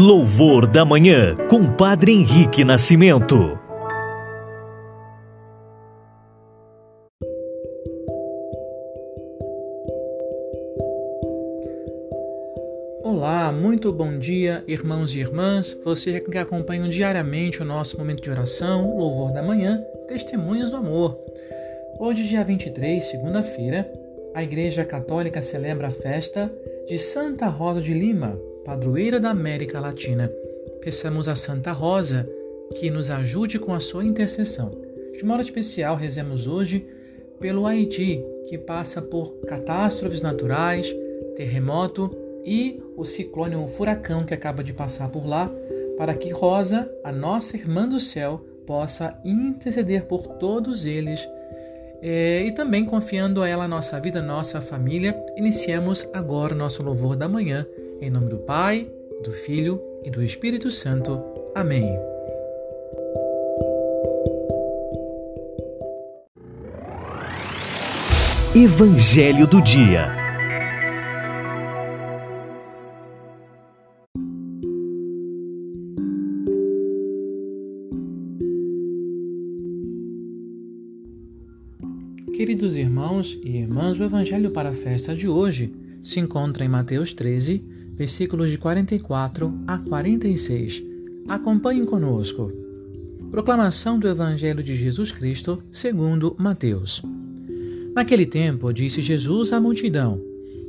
Louvor da Manhã, com Padre Henrique Nascimento. Olá, muito bom dia, irmãos e irmãs. Vocês que acompanham diariamente o nosso momento de oração, Louvor da Manhã, Testemunhas do Amor. Hoje, dia 23, segunda-feira, a Igreja Católica celebra a festa de Santa Rosa de Lima, padroeira da América Latina. Peçamos a Santa Rosa que nos ajude com a sua intercessão. De modo especial, rezemos hoje pelo Haiti, que passa por catástrofes naturais, terremoto e o ciclone, o furacão que acaba de passar por lá, para que Rosa, a nossa irmã do céu, possa interceder por todos eles. É, e também confiando a ela nossa vida, nossa família, iniciamos agora o nosso louvor da manhã em nome do Pai, do Filho e do Espírito Santo. Amém. Evangelho do Dia. Queridos irmãos e irmãs, o Evangelho para a festa de hoje se encontra em Mateus 13, versículos de 44 a 46. Acompanhem conosco. Proclamação do Evangelho de Jesus Cristo segundo Mateus. Naquele tempo, disse Jesus à multidão: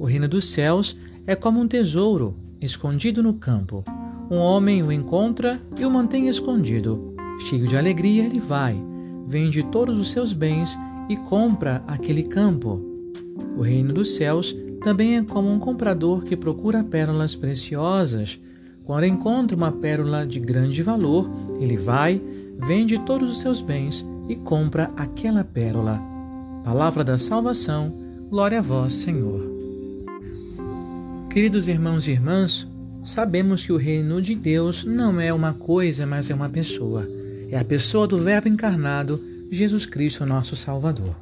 O reino dos céus é como um tesouro escondido no campo. Um homem o encontra e o mantém escondido. Cheio de alegria, ele vai, vende todos os seus bens e compra aquele campo. O reino dos céus também é como um comprador que procura pérolas preciosas. Quando encontra uma pérola de grande valor, ele vai, vende todos os seus bens e compra aquela pérola. Palavra da salvação, glória a vós, Senhor. Queridos irmãos e irmãs, sabemos que o reino de Deus não é uma coisa, mas é uma pessoa. É a pessoa do Verbo encarnado, Jesus Cristo, nosso Salvador.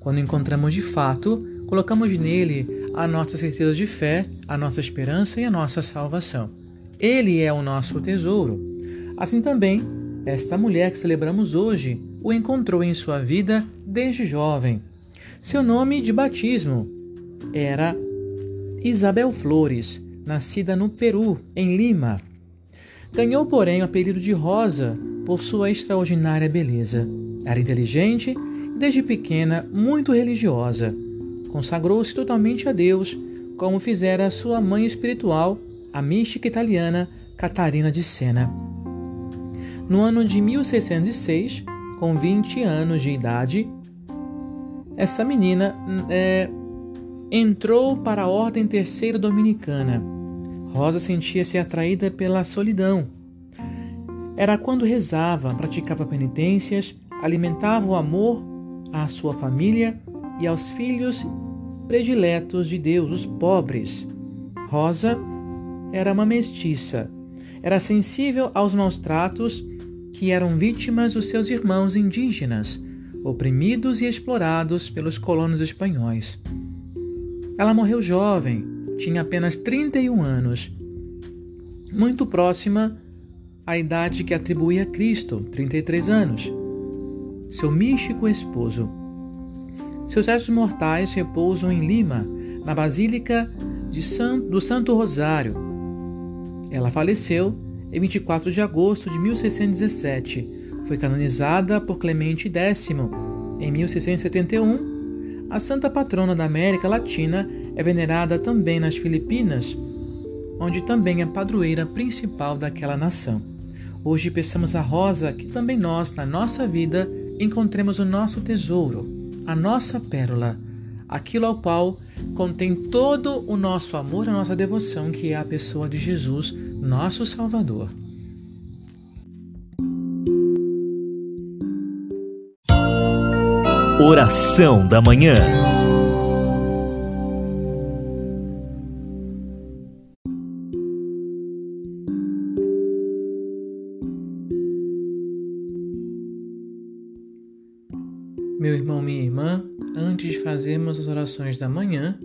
Quando encontramos de fato, colocamos nele a nossa certeza de fé, a nossa esperança e a nossa salvação. Ele é o nosso tesouro. Assim também, esta mulher que celebramos hoje o encontrou em sua vida desde jovem. Seu nome de batismo era Isabel Flores, nascida no Peru, em Lima. Ganhou, porém, o apelido de Rosa por sua extraordinária beleza. Era inteligente e, desde pequena, muito religiosa consagrou-se totalmente a Deus, como fizera sua mãe espiritual, a mística italiana Catarina de Sena. No ano de 1606, com 20 anos de idade, essa menina é, entrou para a Ordem Terceira Dominicana. Rosa sentia-se atraída pela solidão. Era quando rezava, praticava penitências, alimentava o amor à sua família e aos filhos prediletos de Deus, os pobres. Rosa era uma mestiça. Era sensível aos maus tratos que eram vítimas dos seus irmãos indígenas, oprimidos e explorados pelos colonos espanhóis. Ela morreu jovem, tinha apenas 31 anos, muito próxima à idade que atribuía a Cristo, 33 anos, seu místico esposo. Seus restos mortais repousam em Lima, na Basílica San, do Santo Rosário. Ela faleceu em 24 de agosto de 1617. Foi canonizada por Clemente X em 1671. A santa patrona da América Latina é venerada também nas Filipinas, onde também é padroeira principal daquela nação. Hoje peçamos a Rosa que também nós, na nossa vida, encontremos o nosso tesouro a nossa pérola, aquilo ao qual contém todo o nosso amor, a nossa devoção, que é a pessoa de Jesus, nosso Salvador. Oração da Manhã. Meu irmão, minha irmã, antes de fazermos as orações da manhã,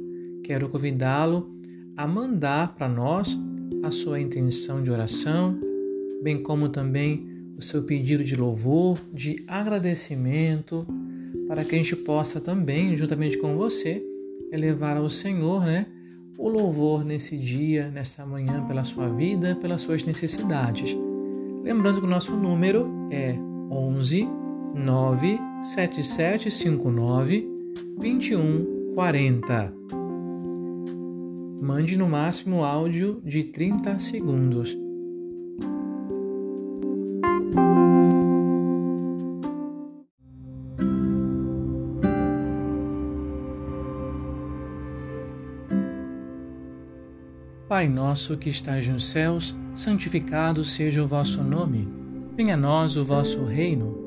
quero convidá-lo a mandar para nós a sua intenção de oração, bem como também o seu pedido de louvor, de agradecimento, para que a gente possa também, juntamente com você, elevar ao Senhor, né, o louvor nesse dia, nessa manhã, pela sua vida, pelas suas necessidades. Lembrando que o nosso número é 11 97759 2140. Mande no máximo áudio de 30 segundos. Pai nosso que estás nos céus, santificado seja o vosso nome. Venha a nós o vosso reino.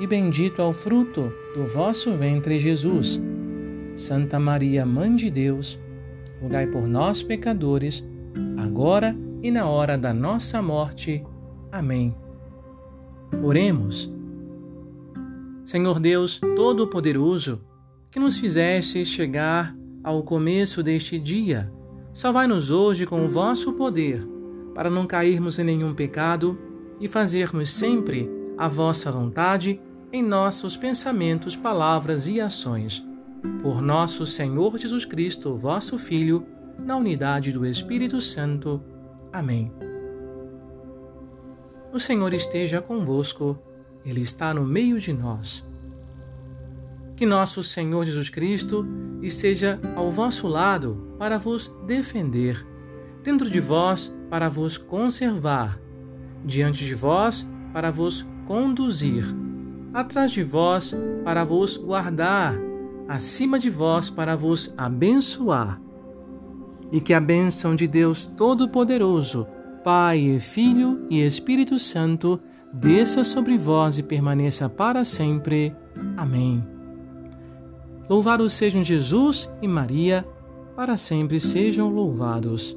e bendito é o fruto do vosso ventre, Jesus. Santa Maria, Mãe de Deus, rogai por nós, pecadores, agora e na hora da nossa morte. Amém. Oremos. Senhor Deus Todo-Poderoso, que nos fizeste chegar ao começo deste dia, Salvai-nos hoje com o vosso poder, para não cairmos em nenhum pecado e fazermos sempre a vossa vontade em nossos pensamentos, palavras e ações. Por nosso Senhor Jesus Cristo, vosso Filho, na unidade do Espírito Santo. Amém. O Senhor esteja convosco, Ele está no meio de nós que nosso Senhor Jesus Cristo esteja ao vosso lado para vos defender, dentro de vós para vos conservar, diante de vós para vos conduzir, atrás de vós para vos guardar, acima de vós para vos abençoar. E que a bênção de Deus Todo-Poderoso, Pai, Filho e Espírito Santo, desça sobre vós e permaneça para sempre. Amém. Louvados sejam Jesus e Maria, para sempre sejam louvados.